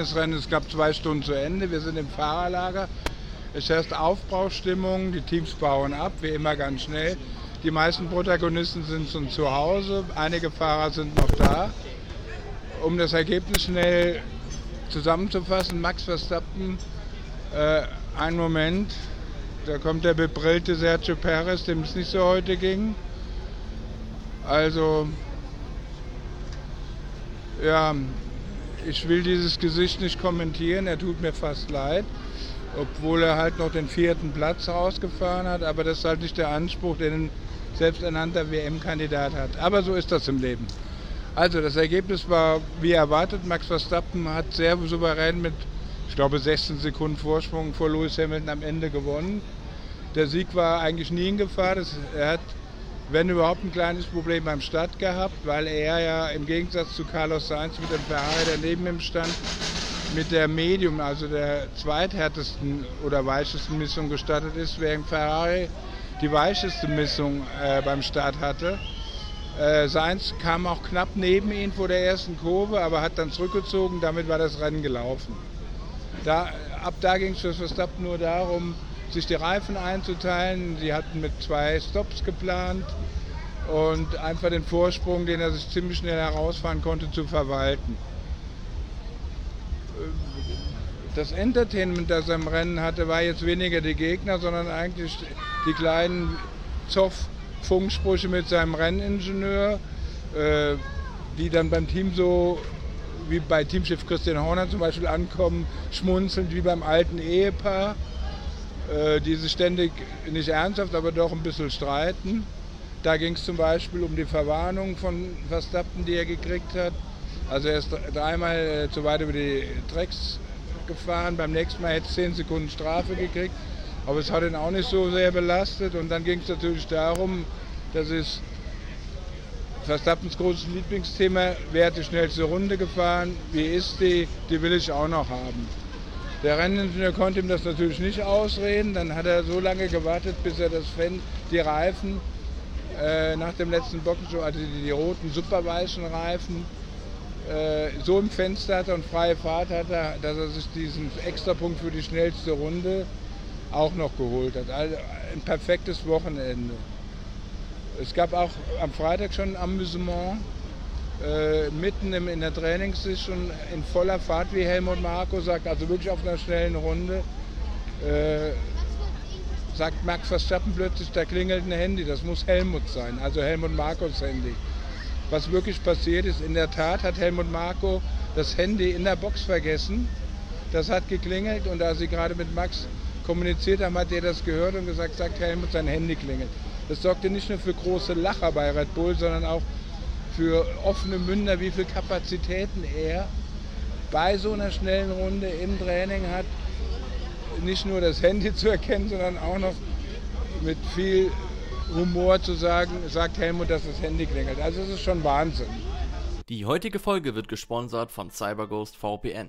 Das Rennen es gab zwei Stunden zu Ende. Wir sind im Fahrerlager. Es herrscht Aufbaustimmung. Die Teams bauen ab, wie immer ganz schnell. Die meisten Protagonisten sind schon zu Hause. Einige Fahrer sind noch da. Um das Ergebnis schnell zusammenzufassen, Max Verstappen, äh, ein Moment, da kommt der bebrillte Sergio Perez, dem es nicht so heute ging. Also, ja, ich will dieses Gesicht nicht kommentieren, er tut mir fast leid, obwohl er halt noch den vierten Platz rausgefahren hat, aber das ist halt nicht der Anspruch, den ein selbsternannter WM-Kandidat hat. Aber so ist das im Leben. Also das Ergebnis war wie erwartet, Max Verstappen hat sehr souverän mit, ich glaube, 16 Sekunden Vorsprung vor Lewis Hamilton am Ende gewonnen. Der Sieg war eigentlich nie in Gefahr. Das, er hat wenn überhaupt ein kleines Problem beim Start gehabt, weil er ja im Gegensatz zu Carlos Sainz mit dem Ferrari, der neben ihm stand, mit der Medium, also der zweithärtesten oder weichesten Missung gestartet ist, während Ferrari die weicheste Missung äh, beim Start hatte. Äh, Sainz kam auch knapp neben ihn vor der ersten Kurve, aber hat dann zurückgezogen, damit war das Rennen gelaufen. Da, ab da ging es für Verstappen nur darum, sich die Reifen einzuteilen. Sie hatten mit zwei Stops geplant und einfach den Vorsprung, den er sich ziemlich schnell herausfahren konnte, zu verwalten. Das Entertainment, das er im Rennen hatte, war jetzt weniger die Gegner, sondern eigentlich die kleinen Zoff-Funksprüche mit seinem Renningenieur, äh, die dann beim Team so wie bei Teamchef Christian Horner zum Beispiel ankommen, schmunzelnd wie beim alten Ehepaar. Äh, die sich ständig nicht ernsthaft, aber doch ein bisschen streiten. Da ging es zum Beispiel um die Verwarnung von Verstappen, die er gekriegt hat. Also er ist dreimal äh, zu weit über die Drecks gefahren, beim nächsten Mal hätte es 10 Sekunden Strafe gekriegt, aber es hat ihn auch nicht so sehr belastet. Und dann ging es natürlich darum, dass es Verstappens großes Lieblingsthema, wer hat die schnellste Runde gefahren, wie ist die, die will ich auch noch haben. Der Renningenieur konnte ihm das natürlich nicht ausreden. Dann hat er so lange gewartet, bis er das Fan, die Reifen äh, nach dem letzten Boxenshow, also die, die roten superweißen Reifen, äh, so im Fenster hatte und freie Fahrt hatte, dass er sich diesen Extrapunkt für die schnellste Runde auch noch geholt hat. Also ein perfektes Wochenende. Es gab auch am Freitag schon ein Amüsement äh, mitten im, in der Trainingssicht schon in voller Fahrt, wie Helmut Marko sagt, also wirklich auf einer schnellen Runde, äh, sagt Max Verstappen plötzlich, da klingelt ein Handy, das muss Helmut sein, also Helmut Markos Handy. Was wirklich passiert ist, in der Tat hat Helmut Marko das Handy in der Box vergessen. Das hat geklingelt und da sie gerade mit Max kommuniziert haben, hat er das gehört und gesagt, sagt Helmut, sein Handy klingelt. Das sorgte nicht nur für große Lacher bei Red Bull, sondern auch für offene Münder, wie viele Kapazitäten er bei so einer schnellen Runde im Training hat, nicht nur das Handy zu erkennen, sondern auch noch mit viel Humor zu sagen, sagt Helmut, dass das Handy klingelt. Also es ist schon Wahnsinn. Die heutige Folge wird gesponsert von CyberGhost VPN.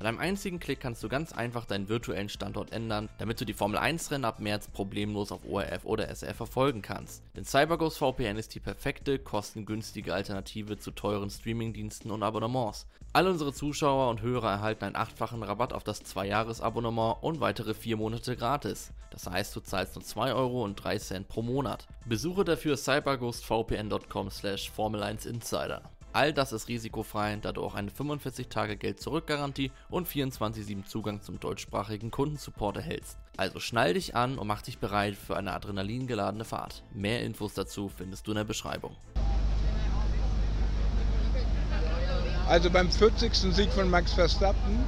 Mit einem einzigen Klick kannst du ganz einfach deinen virtuellen Standort ändern, damit du die Formel 1 Rennen ab März problemlos auf ORF oder SRF verfolgen kannst. Denn CyberGhost VPN ist die perfekte, kostengünstige Alternative zu teuren Streamingdiensten und Abonnements. Alle unsere Zuschauer und Hörer erhalten einen achtfachen Rabatt auf das 2-Jahres-Abonnement und weitere 4 Monate gratis. Das heißt, du zahlst nur 2 Euro und 3 Cent pro Monat. Besuche dafür cyberghostvpn.com slash Formel1Insider. All das ist risikofrei, da du auch eine 45-Tage-Geld-Zurück-Garantie und 24-7 Zugang zum deutschsprachigen Kundensupport erhältst. Also schnall dich an und mach dich bereit für eine adrenalingeladene Fahrt. Mehr Infos dazu findest du in der Beschreibung. Also beim 40. Sieg von Max Verstappen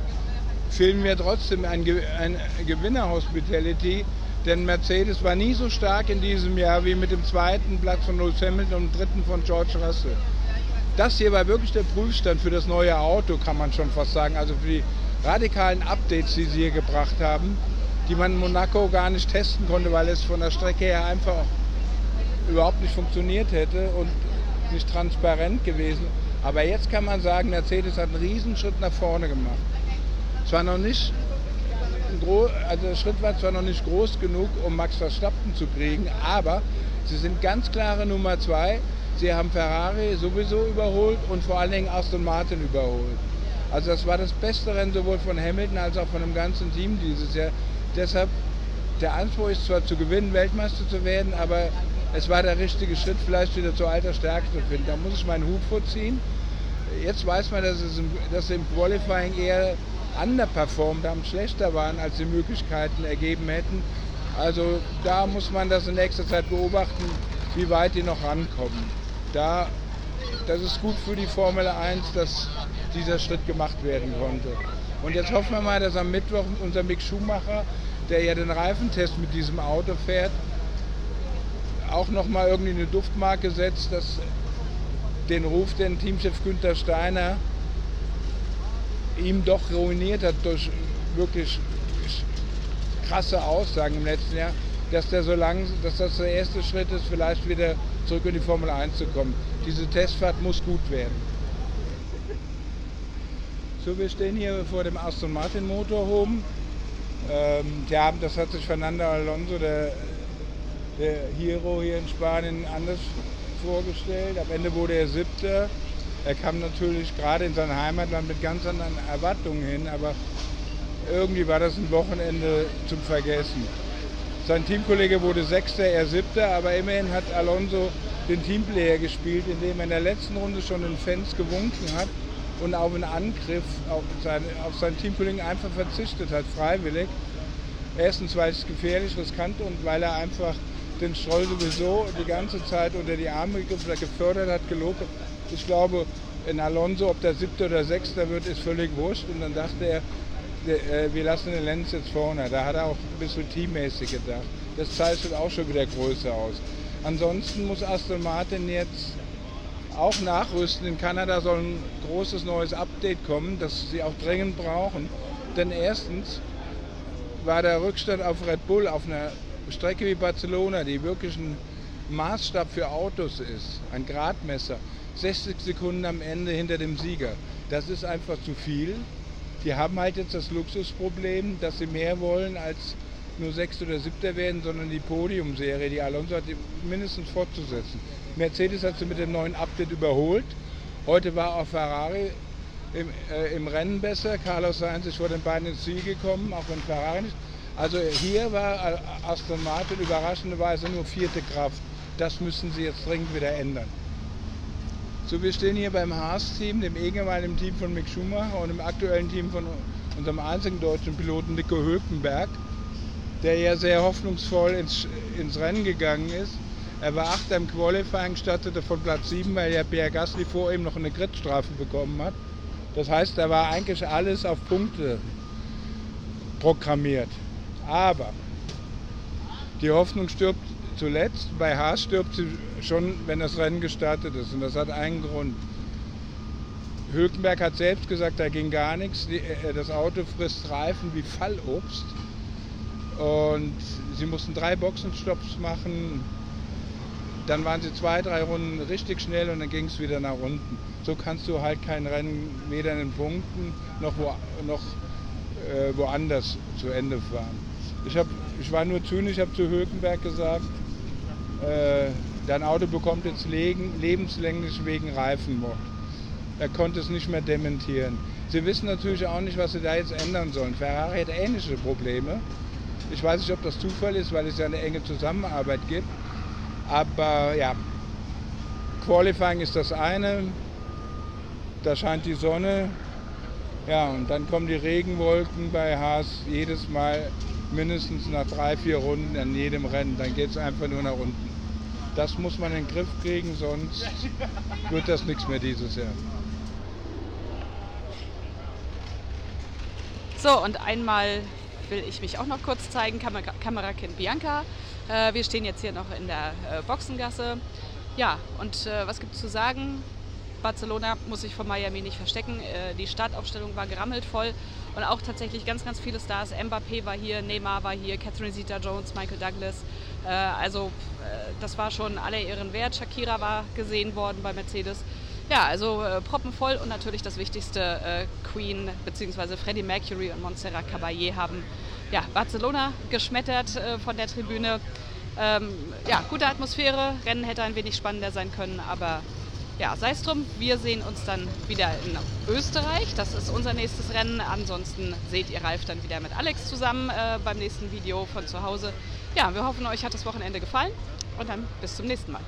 fehlen mir trotzdem ein, ein Gewinner-Hospitality, denn Mercedes war nie so stark in diesem Jahr wie mit dem zweiten Platz von Lewis Hamilton und dem dritten von George Russell. Das hier war wirklich der Prüfstand für das neue Auto, kann man schon fast sagen. Also für die radikalen Updates, die sie hier gebracht haben, die man in Monaco gar nicht testen konnte, weil es von der Strecke her einfach überhaupt nicht funktioniert hätte und nicht transparent gewesen. Aber jetzt kann man sagen, Mercedes hat einen Riesenschritt nach vorne gemacht. Zwar noch nicht also der Schritt war zwar noch nicht groß genug, um Max Verstappen zu kriegen, aber sie sind ganz klare Nummer zwei. Sie haben Ferrari sowieso überholt und vor allen Dingen Aston Martin überholt. Also das war das beste Rennen sowohl von Hamilton als auch von dem ganzen Team dieses Jahr. Deshalb, der Anspruch ist zwar zu gewinnen, Weltmeister zu werden, aber es war der richtige Schritt, vielleicht wieder zur alter Stärke zu finden. Da muss ich meinen Hut vorziehen. Jetzt weiß man, dass, es im, dass sie im Qualifying eher underperformt haben, schlechter waren, als die Möglichkeiten ergeben hätten. Also da muss man das in nächster Zeit beobachten, wie weit die noch rankommen. Da, das ist gut für die Formel 1, dass dieser Schritt gemacht werden konnte. Und jetzt hoffen wir mal, dass am Mittwoch unser Mick Schumacher, der ja den Reifentest mit diesem Auto fährt, auch nochmal irgendwie eine Duftmarke setzt, dass den Ruf, den Teamchef Günther Steiner ihm doch ruiniert hat durch wirklich krasse Aussagen im letzten Jahr, dass, der so lang, dass das der erste Schritt ist, vielleicht wieder zurück in die Formel 1 zu kommen. Diese Testfahrt muss gut werden. So, wir stehen hier vor dem Aston Martin Motorhome. Ähm, ja, das hat sich Fernando Alonso, der, der Hero hier in Spanien, anders vorgestellt. Am Ende wurde er Siebter. Er kam natürlich gerade in sein Heimatland mit ganz anderen Erwartungen hin, aber irgendwie war das ein Wochenende zum Vergessen. Sein Teamkollege wurde Sechster, er Siebter, aber immerhin hat Alonso den Teamplayer gespielt, indem er in der letzten Runde schon den Fans gewunken hat und auf einen Angriff auf, seine, auf seinen Teamkollegen einfach verzichtet hat, freiwillig. Erstens, weil es gefährlich, riskant und weil er einfach den Stroll sowieso die ganze Zeit unter die Arme gefördert hat, gelobt. Ich glaube, in Alonso, ob der siebte oder sechster wird, ist völlig wurscht. Und dann dachte er, wir lassen den Lenz jetzt vorne. Da hat er auch ein bisschen teammäßig gedacht. Das zeichnet auch schon wieder größer aus. Ansonsten muss Aston Martin jetzt auch nachrüsten. In Kanada soll ein großes neues Update kommen, das sie auch dringend brauchen. Denn erstens war der Rückstand auf Red Bull auf einer Strecke wie Barcelona, die wirklich ein Maßstab für Autos ist, ein Gradmesser, 60 Sekunden am Ende hinter dem Sieger. Das ist einfach zu viel. Die haben halt jetzt das Luxusproblem, dass sie mehr wollen als nur Sechster oder Siebter werden, sondern die Podiumserie, die Alonso hat, mindestens fortzusetzen. Mercedes hat sie mit dem neuen Update überholt. Heute war auch Ferrari im, äh, im Rennen besser. Carlos Sainz ist vor den beiden ins Ziel gekommen, auch wenn Ferrari nicht. Also hier war Aston Martin überraschenderweise nur vierte Kraft. Das müssen sie jetzt dringend wieder ändern. So, wir stehen hier beim Haas-Team, dem ehemaligen Team von Mick Schumacher und dem aktuellen Team von unserem einzigen deutschen Piloten Nico Hülkenberg, der ja sehr hoffnungsvoll ins, ins Rennen gegangen ist. Er war Achter im Qualifying, startete von Platz 7, weil ja Pierre Gasly vor ihm noch eine Gridstrafe bekommen hat. Das heißt, da war eigentlich alles auf Punkte programmiert. Aber die Hoffnung stirbt zuletzt. Bei Haas stirbt sie schon, wenn das Rennen gestartet ist. Und das hat einen Grund. Hülkenberg hat selbst gesagt, da ging gar nichts. Äh, das Auto frisst Reifen wie Fallobst. Und sie mussten drei Boxenstopps machen. Dann waren sie zwei, drei Runden richtig schnell und dann ging es wieder nach unten. So kannst du halt kein Rennen weder in den Punkten noch, wo, noch äh, woanders zu Ende fahren. Ich, hab, ich war nur zynisch, habe zu Hökenberg gesagt, äh, dein Auto bekommt jetzt lebenslänglich wegen Reifenmord. Er konnte es nicht mehr dementieren. Sie wissen natürlich auch nicht, was sie da jetzt ändern sollen. Ferrari hat ähnliche Probleme. Ich weiß nicht, ob das Zufall ist, weil es ja eine enge Zusammenarbeit gibt. Aber ja, Qualifying ist das eine. Da scheint die Sonne. Ja, und dann kommen die Regenwolken bei Haas jedes Mal mindestens nach drei, vier Runden an jedem Rennen. Dann geht es einfach nur nach unten. Das muss man in den Griff kriegen, sonst wird das nichts mehr dieses Jahr. So, und einmal will ich mich auch noch kurz zeigen, Kamer Kamerakind Bianca. Äh, wir stehen jetzt hier noch in der äh, Boxengasse. Ja, und äh, was gibt es zu sagen? Barcelona muss sich von Miami nicht verstecken. Äh, die Startaufstellung war gerammelt voll und auch tatsächlich ganz, ganz viele Stars. Mbappé war hier, Neymar war hier, Catherine Zeta-Jones, Michael Douglas. Äh, also äh, das war schon alle ihren Wert. Shakira war gesehen worden bei Mercedes. Ja, also proppenvoll und natürlich das Wichtigste, Queen bzw. Freddie Mercury und Montserrat Caballé haben ja, Barcelona geschmettert von der Tribüne. Ähm, ja, gute Atmosphäre, Rennen hätte ein wenig spannender sein können, aber ja, sei es drum, wir sehen uns dann wieder in Österreich. Das ist unser nächstes Rennen. Ansonsten seht ihr Ralf dann wieder mit Alex zusammen äh, beim nächsten Video von zu Hause. Ja, wir hoffen, euch hat das Wochenende gefallen und dann bis zum nächsten Mal.